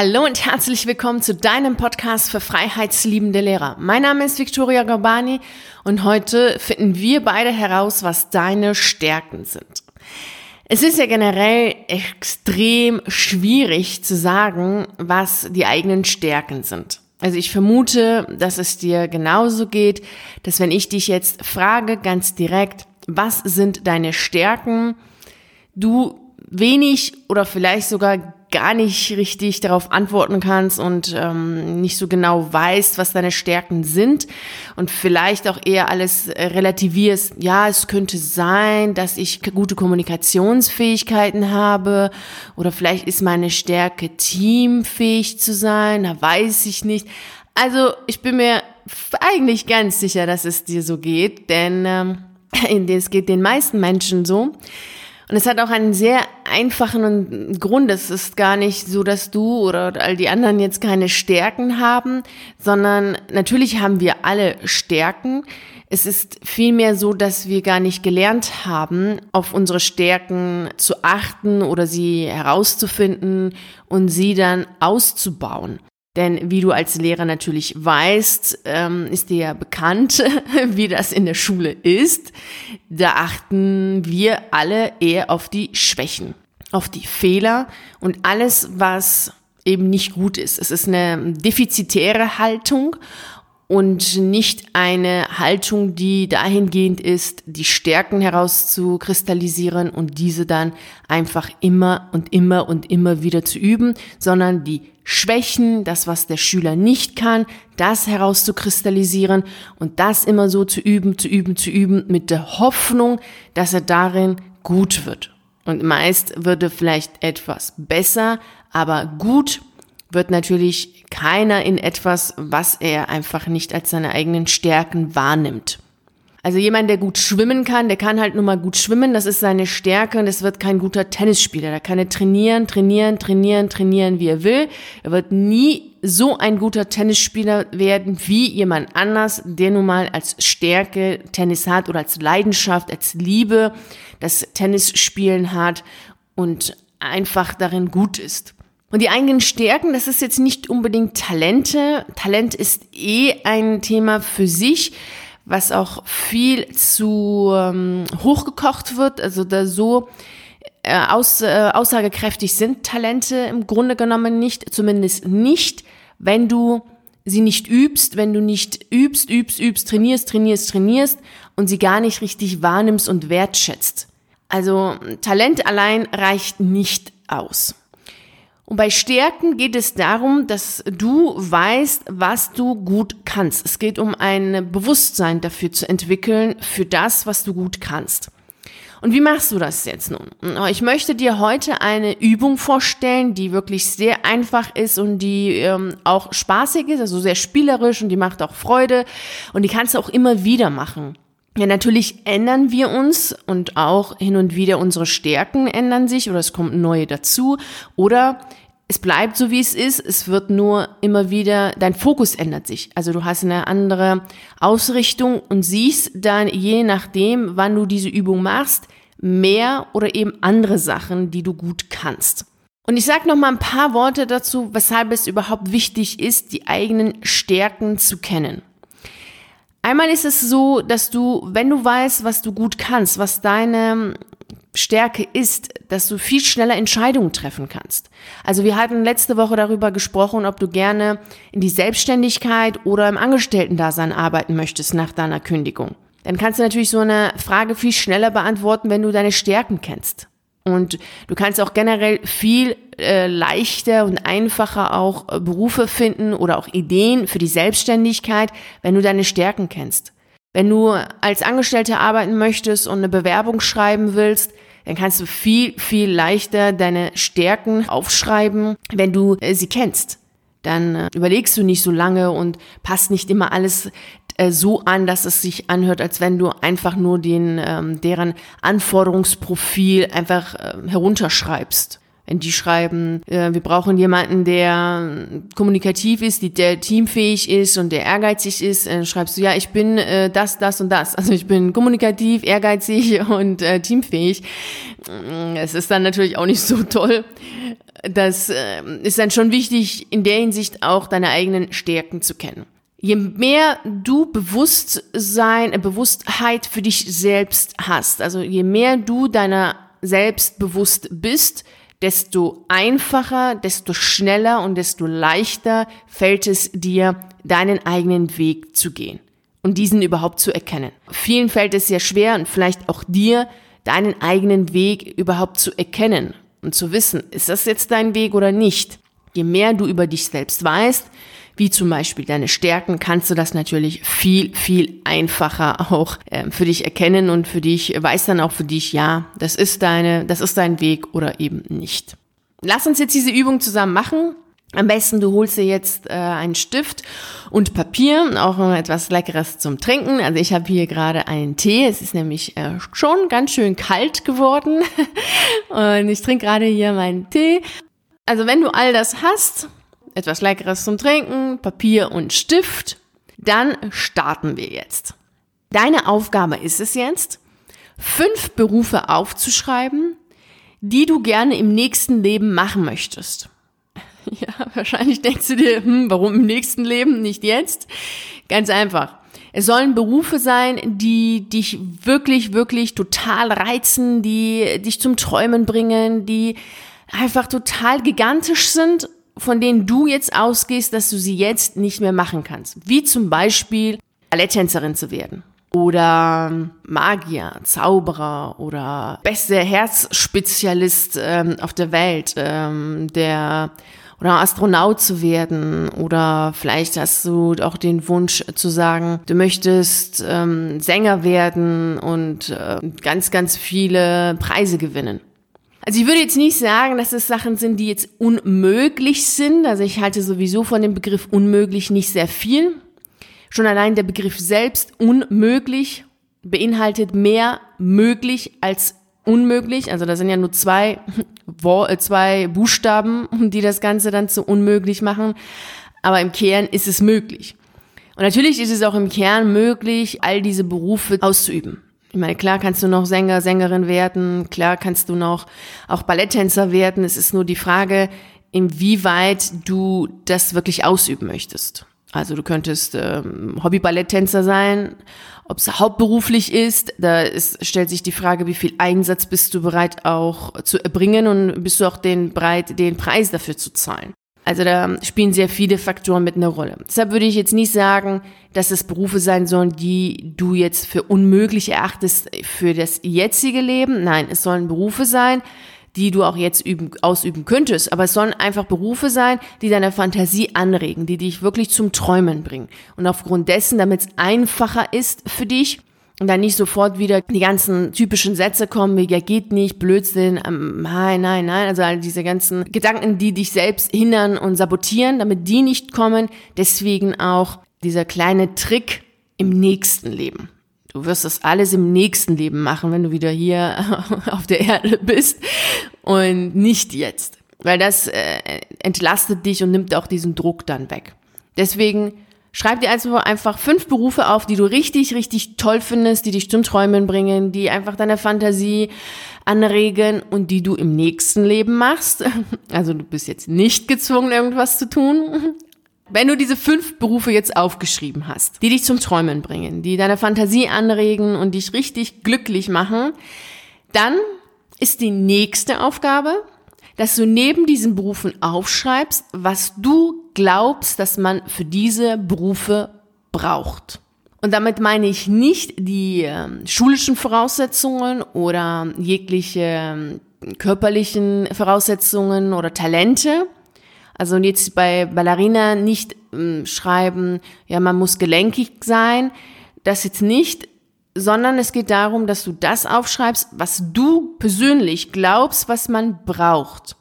Hallo und herzlich willkommen zu deinem Podcast für freiheitsliebende Lehrer. Mein Name ist Victoria Garbani und heute finden wir beide heraus, was deine Stärken sind. Es ist ja generell extrem schwierig zu sagen, was die eigenen Stärken sind. Also ich vermute, dass es dir genauso geht, dass wenn ich dich jetzt frage ganz direkt, was sind deine Stärken, du wenig oder vielleicht sogar gar nicht richtig darauf antworten kannst und ähm, nicht so genau weißt, was deine Stärken sind und vielleicht auch eher alles äh, relativierst. Ja, es könnte sein, dass ich gute Kommunikationsfähigkeiten habe oder vielleicht ist meine Stärke teamfähig zu sein, da weiß ich nicht. Also ich bin mir eigentlich ganz sicher, dass es dir so geht, denn ähm, es geht den meisten Menschen so. Und es hat auch einen sehr einfachen Grund. Es ist gar nicht so, dass du oder all die anderen jetzt keine Stärken haben, sondern natürlich haben wir alle Stärken. Es ist vielmehr so, dass wir gar nicht gelernt haben, auf unsere Stärken zu achten oder sie herauszufinden und sie dann auszubauen. Denn wie du als Lehrer natürlich weißt, ähm, ist dir ja bekannt, wie das in der Schule ist. Da achten wir alle eher auf die Schwächen, auf die Fehler und alles, was eben nicht gut ist. Es ist eine defizitäre Haltung und nicht eine Haltung, die dahingehend ist, die Stärken herauszukristallisieren und diese dann einfach immer und immer und immer wieder zu üben, sondern die Schwächen, das, was der Schüler nicht kann, das herauszukristallisieren und das immer so zu üben, zu üben, zu üben, mit der Hoffnung, dass er darin gut wird. Und meist wird er vielleicht etwas besser, aber gut wird natürlich keiner in etwas, was er einfach nicht als seine eigenen Stärken wahrnimmt. Also jemand, der gut schwimmen kann, der kann halt nur mal gut schwimmen, das ist seine Stärke und es wird kein guter Tennisspieler. Da kann er trainieren, trainieren, trainieren, trainieren, wie er will. Er wird nie so ein guter Tennisspieler werden wie jemand anders, der nun mal als Stärke Tennis hat oder als Leidenschaft, als Liebe das Tennisspielen hat und einfach darin gut ist. Und die eigenen Stärken, das ist jetzt nicht unbedingt Talente. Talent ist eh ein Thema für sich, was auch viel zu ähm, hochgekocht wird. Also da so äh, aus, äh, aussagekräftig sind Talente im Grunde genommen nicht, zumindest nicht, wenn du sie nicht übst, wenn du nicht übst, übst, übst, trainierst, trainierst, trainierst und sie gar nicht richtig wahrnimmst und wertschätzt. Also Talent allein reicht nicht aus. Und bei Stärken geht es darum, dass du weißt, was du gut kannst. Es geht um ein Bewusstsein dafür zu entwickeln, für das, was du gut kannst. Und wie machst du das jetzt nun? Ich möchte dir heute eine Übung vorstellen, die wirklich sehr einfach ist und die ähm, auch spaßig ist, also sehr spielerisch und die macht auch Freude und die kannst du auch immer wieder machen. Ja, natürlich ändern wir uns und auch hin und wieder unsere Stärken ändern sich oder es kommt neue dazu oder es bleibt so, wie es ist. Es wird nur immer wieder, dein Fokus ändert sich. Also du hast eine andere Ausrichtung und siehst dann je nachdem, wann du diese Übung machst, mehr oder eben andere Sachen, die du gut kannst. Und ich sage noch mal ein paar Worte dazu, weshalb es überhaupt wichtig ist, die eigenen Stärken zu kennen. Einmal ist es so, dass du, wenn du weißt, was du gut kannst, was deine Stärke ist, dass du viel schneller Entscheidungen treffen kannst. Also wir hatten letzte Woche darüber gesprochen, ob du gerne in die Selbstständigkeit oder im Angestellten-Dasein arbeiten möchtest nach deiner Kündigung. Dann kannst du natürlich so eine Frage viel schneller beantworten, wenn du deine Stärken kennst. Und du kannst auch generell viel äh, leichter und einfacher auch äh, Berufe finden oder auch Ideen für die Selbstständigkeit, wenn du deine Stärken kennst. Wenn du als Angestellte arbeiten möchtest und eine Bewerbung schreiben willst, dann kannst du viel, viel leichter deine Stärken aufschreiben, wenn du äh, sie kennst. Dann äh, überlegst du nicht so lange und passt nicht immer alles äh, so an, dass es sich anhört, als wenn du einfach nur den, ähm, deren Anforderungsprofil einfach äh, herunterschreibst. Wenn die schreiben, äh, wir brauchen jemanden, der kommunikativ ist, die, der teamfähig ist und der ehrgeizig ist, dann schreibst du, ja, ich bin äh, das, das und das. Also ich bin kommunikativ, ehrgeizig und äh, teamfähig. Es ist dann natürlich auch nicht so toll. Das äh, ist dann schon wichtig, in der Hinsicht auch deine eigenen Stärken zu kennen. Je mehr du Bewusstsein, äh, Bewusstheit für dich selbst hast, also je mehr du deiner selbst bewusst bist, desto einfacher, desto schneller und desto leichter fällt es dir, deinen eigenen Weg zu gehen und diesen überhaupt zu erkennen. Vielen fällt es sehr schwer und vielleicht auch dir, deinen eigenen Weg überhaupt zu erkennen und zu wissen, ist das jetzt dein Weg oder nicht. Je mehr du über dich selbst weißt, wie zum Beispiel deine Stärken, kannst du das natürlich viel, viel einfacher auch äh, für dich erkennen und für dich, weiß dann auch für dich, ja, das ist deine, das ist dein Weg oder eben nicht. Lass uns jetzt diese Übung zusammen machen. Am besten du holst dir jetzt äh, einen Stift und Papier, auch etwas Leckeres zum Trinken. Also ich habe hier gerade einen Tee. Es ist nämlich äh, schon ganz schön kalt geworden und ich trinke gerade hier meinen Tee. Also wenn du all das hast, etwas Leckeres zum Trinken, Papier und Stift. Dann starten wir jetzt. Deine Aufgabe ist es jetzt, fünf Berufe aufzuschreiben, die du gerne im nächsten Leben machen möchtest. Ja, wahrscheinlich denkst du dir, hm, warum im nächsten Leben, nicht jetzt? Ganz einfach. Es sollen Berufe sein, die dich wirklich, wirklich total reizen, die dich zum Träumen bringen, die einfach total gigantisch sind von denen du jetzt ausgehst, dass du sie jetzt nicht mehr machen kannst. Wie zum Beispiel Balletttänzerin zu werden. Oder Magier, Zauberer oder beste Herzspezialist ähm, auf der Welt, ähm, der oder Astronaut zu werden oder vielleicht hast du auch den Wunsch zu sagen, du möchtest ähm, Sänger werden und äh, ganz, ganz viele Preise gewinnen. Also ich würde jetzt nicht sagen, dass es Sachen sind, die jetzt unmöglich sind. Also ich halte sowieso von dem Begriff unmöglich nicht sehr viel. Schon allein der Begriff selbst unmöglich beinhaltet mehr möglich als unmöglich. Also da sind ja nur zwei, äh, zwei Buchstaben, die das Ganze dann zu unmöglich machen. Aber im Kern ist es möglich. Und natürlich ist es auch im Kern möglich, all diese Berufe auszuüben. Ich meine, klar kannst du noch Sänger, Sängerin werden, klar kannst du noch auch Balletttänzer werden. Es ist nur die Frage, inwieweit du das wirklich ausüben möchtest. Also du könntest ähm, Hobby-Balletttänzer sein, ob es hauptberuflich ist, da ist, stellt sich die Frage, wie viel Einsatz bist du bereit auch zu erbringen und bist du auch den bereit, den Preis dafür zu zahlen. Also da spielen sehr viele Faktoren mit einer Rolle. Deshalb würde ich jetzt nicht sagen, dass es Berufe sein sollen, die du jetzt für unmöglich erachtest für das jetzige Leben. Nein, es sollen Berufe sein, die du auch jetzt üben, ausüben könntest. Aber es sollen einfach Berufe sein, die deine Fantasie anregen, die dich wirklich zum Träumen bringen. Und aufgrund dessen, damit es einfacher ist für dich, und dann nicht sofort wieder die ganzen typischen Sätze kommen, wie ja geht nicht, Blödsinn, ähm, nein, nein, nein, also all diese ganzen Gedanken, die dich selbst hindern und sabotieren, damit die nicht kommen. Deswegen auch dieser kleine Trick im nächsten Leben. Du wirst das alles im nächsten Leben machen, wenn du wieder hier auf der Erde bist und nicht jetzt, weil das äh, entlastet dich und nimmt auch diesen Druck dann weg. Deswegen Schreib dir also einfach fünf Berufe auf, die du richtig, richtig toll findest, die dich zum Träumen bringen, die einfach deine Fantasie anregen und die du im nächsten Leben machst. Also du bist jetzt nicht gezwungen, irgendwas zu tun. Wenn du diese fünf Berufe jetzt aufgeschrieben hast, die dich zum Träumen bringen, die deine Fantasie anregen und dich richtig glücklich machen, dann ist die nächste Aufgabe, dass du neben diesen Berufen aufschreibst, was du glaubst, dass man für diese Berufe braucht. Und damit meine ich nicht die äh, schulischen Voraussetzungen oder jegliche äh, körperlichen Voraussetzungen oder Talente. Also jetzt bei Ballerina nicht äh, schreiben, ja, man muss gelenkig sein. Das jetzt nicht, sondern es geht darum, dass du das aufschreibst, was du persönlich glaubst, was man braucht.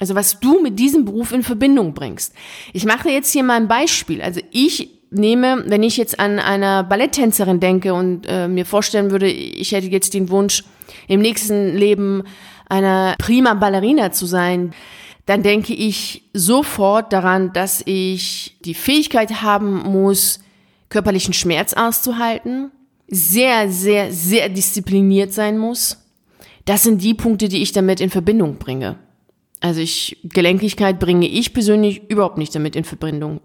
Also was du mit diesem Beruf in Verbindung bringst. Ich mache jetzt hier mal ein Beispiel. Also ich nehme, wenn ich jetzt an einer Balletttänzerin denke und äh, mir vorstellen würde, ich hätte jetzt den Wunsch, im nächsten Leben eine prima Ballerina zu sein, dann denke ich sofort daran, dass ich die Fähigkeit haben muss, körperlichen Schmerz auszuhalten, sehr, sehr, sehr diszipliniert sein muss. Das sind die Punkte, die ich damit in Verbindung bringe. Also ich, Gelenkigkeit bringe ich persönlich überhaupt nicht damit in Verbindung.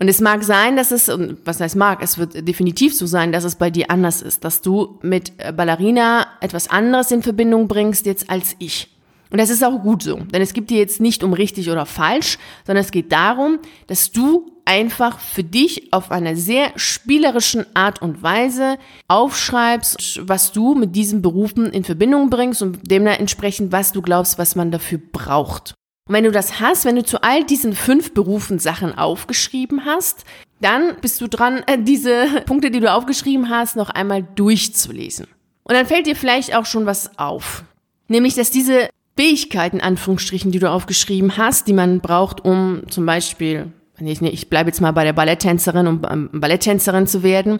Und es mag sein, dass es, was heißt mag, es wird definitiv so sein, dass es bei dir anders ist, dass du mit Ballerina etwas anderes in Verbindung bringst jetzt als ich. Und das ist auch gut so, denn es geht dir jetzt nicht um richtig oder falsch, sondern es geht darum, dass du einfach für dich auf einer sehr spielerischen Art und Weise aufschreibst, was du mit diesen Berufen in Verbindung bringst und dementsprechend, was du glaubst, was man dafür braucht. Und wenn du das hast, wenn du zu all diesen fünf Berufen Sachen aufgeschrieben hast, dann bist du dran, äh, diese Punkte, die du aufgeschrieben hast, noch einmal durchzulesen. Und dann fällt dir vielleicht auch schon was auf. Nämlich, dass diese Fähigkeiten, Anführungsstrichen, die du aufgeschrieben hast, die man braucht, um zum Beispiel, ich bleibe jetzt mal bei der Balletttänzerin, um Balletttänzerin zu werden,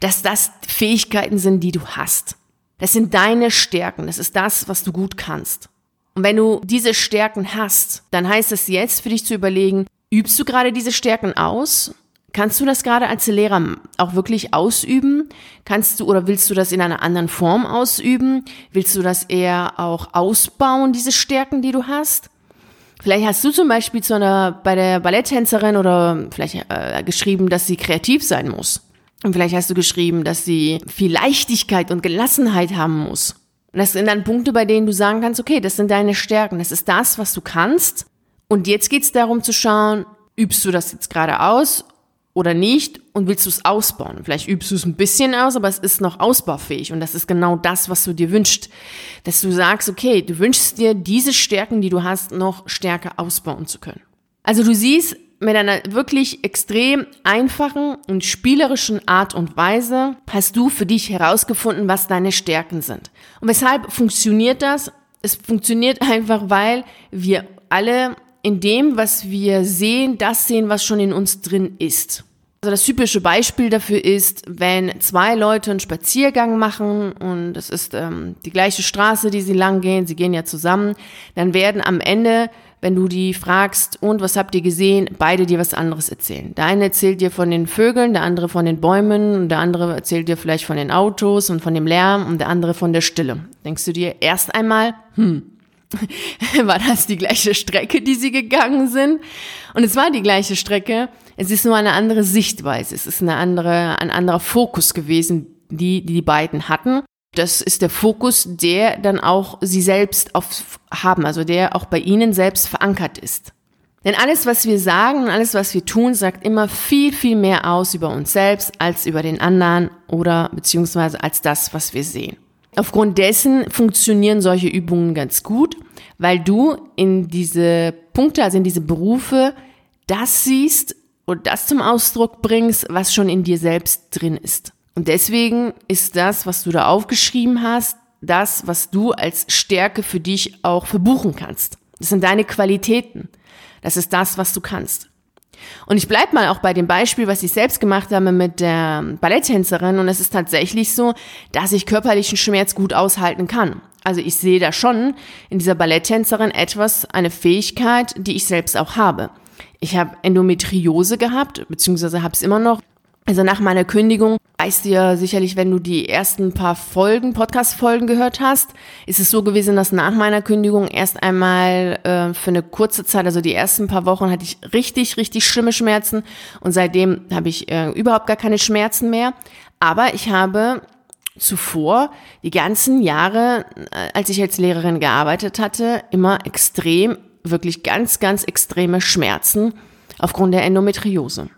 dass das Fähigkeiten sind, die du hast. Das sind deine Stärken, das ist das, was du gut kannst. Und wenn du diese Stärken hast, dann heißt es jetzt für dich zu überlegen, übst du gerade diese Stärken aus Kannst du das gerade als Lehrer auch wirklich ausüben? Kannst du oder willst du das in einer anderen Form ausüben? Willst du das eher auch ausbauen, diese Stärken, die du hast? Vielleicht hast du zum Beispiel zu einer, bei der Balletttänzerin oder vielleicht äh, geschrieben, dass sie kreativ sein muss. Und vielleicht hast du geschrieben, dass sie viel Leichtigkeit und Gelassenheit haben muss. Und das sind dann Punkte, bei denen du sagen kannst, okay, das sind deine Stärken, das ist das, was du kannst. Und jetzt geht es darum zu schauen, übst du das jetzt gerade aus oder nicht und willst du es ausbauen. Vielleicht übst du es ein bisschen aus, aber es ist noch ausbaufähig und das ist genau das, was du dir wünschst. Dass du sagst, okay, du wünschst dir diese Stärken, die du hast, noch stärker ausbauen zu können. Also du siehst, mit einer wirklich extrem einfachen und spielerischen Art und Weise hast du für dich herausgefunden, was deine Stärken sind. Und weshalb funktioniert das? Es funktioniert einfach, weil wir alle in dem, was wir sehen, das sehen, was schon in uns drin ist. Also das typische Beispiel dafür ist, wenn zwei Leute einen Spaziergang machen und es ist ähm, die gleiche Straße, die sie lang gehen, sie gehen ja zusammen, dann werden am Ende, wenn du die fragst, und was habt ihr gesehen, beide dir was anderes erzählen. Der eine erzählt dir von den Vögeln, der andere von den Bäumen und der andere erzählt dir vielleicht von den Autos und von dem Lärm und der andere von der Stille. Denkst du dir erst einmal, hm, war das die gleiche Strecke, die sie gegangen sind. Und es war die gleiche Strecke. Es ist nur eine andere Sichtweise. Es ist eine andere, ein anderer Fokus gewesen, die, die die beiden hatten. Das ist der Fokus, der dann auch sie selbst auf haben, also der auch bei ihnen selbst verankert ist. Denn alles, was wir sagen und alles, was wir tun, sagt immer viel, viel mehr aus über uns selbst als über den anderen oder beziehungsweise als das, was wir sehen. Aufgrund dessen funktionieren solche Übungen ganz gut, weil du in diese Punkte, also in diese Berufe, das siehst und das zum Ausdruck bringst, was schon in dir selbst drin ist. Und deswegen ist das, was du da aufgeschrieben hast, das, was du als Stärke für dich auch verbuchen kannst. Das sind deine Qualitäten. Das ist das, was du kannst. Und ich bleib mal auch bei dem Beispiel, was ich selbst gemacht habe mit der Balletttänzerin. Und es ist tatsächlich so, dass ich körperlichen Schmerz gut aushalten kann. Also ich sehe da schon in dieser Balletttänzerin etwas, eine Fähigkeit, die ich selbst auch habe. Ich habe Endometriose gehabt, beziehungsweise habe es immer noch. Also nach meiner Kündigung, weißt du ja sicherlich, wenn du die ersten paar Folgen, Podcast-Folgen gehört hast, ist es so gewesen, dass nach meiner Kündigung erst einmal äh, für eine kurze Zeit, also die ersten paar Wochen, hatte ich richtig, richtig schlimme Schmerzen und seitdem habe ich äh, überhaupt gar keine Schmerzen mehr. Aber ich habe zuvor die ganzen Jahre, äh, als ich als Lehrerin gearbeitet hatte, immer extrem, wirklich ganz, ganz extreme Schmerzen aufgrund der Endometriose.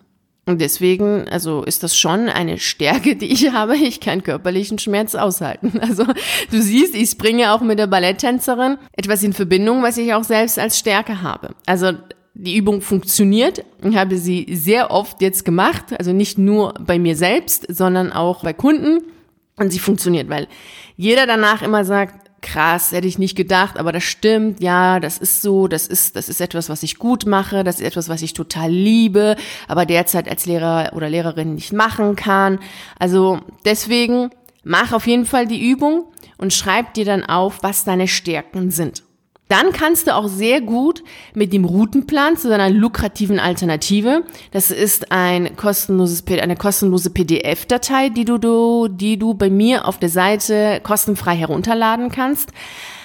Und deswegen, also ist das schon eine Stärke, die ich habe. Ich kann körperlichen Schmerz aushalten. Also du siehst, ich bringe auch mit der Balletttänzerin etwas in Verbindung, was ich auch selbst als Stärke habe. Also die Übung funktioniert. Ich habe sie sehr oft jetzt gemacht. Also nicht nur bei mir selbst, sondern auch bei Kunden. Und sie funktioniert, weil jeder danach immer sagt, krass, hätte ich nicht gedacht, aber das stimmt, ja, das ist so, das ist, das ist etwas, was ich gut mache, das ist etwas, was ich total liebe, aber derzeit als Lehrer oder Lehrerin nicht machen kann. Also deswegen Mach auf jeden Fall die Übung und schreib dir dann auf, was deine Stärken sind. Dann kannst du auch sehr gut mit dem Routenplan zu deiner lukrativen Alternative. Das ist ein kostenloses, eine kostenlose PDF-Datei, die du, die du bei mir auf der Seite kostenfrei herunterladen kannst.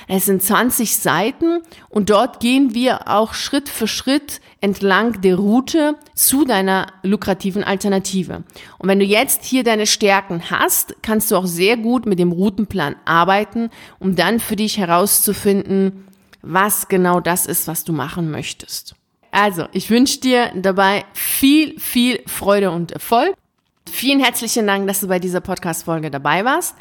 Es sind 20 Seiten und dort gehen wir auch Schritt für Schritt entlang der Route zu deiner lukrativen Alternative. Und wenn du jetzt hier deine Stärken hast, kannst du auch sehr gut mit dem Routenplan arbeiten, um dann für dich herauszufinden, was genau das ist, was du machen möchtest. Also, ich wünsche dir dabei viel, viel Freude und Erfolg. Vielen herzlichen Dank, dass du bei dieser Podcast-Folge dabei warst.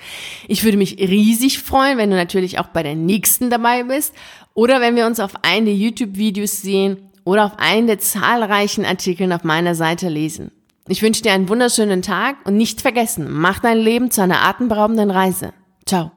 Ich würde mich riesig freuen, wenn du natürlich auch bei der nächsten dabei bist oder wenn wir uns auf einen der YouTube-Videos sehen oder auf einen der zahlreichen Artikeln auf meiner Seite lesen. Ich wünsche dir einen wunderschönen Tag und nicht vergessen, mach dein Leben zu einer atemberaubenden Reise. Ciao.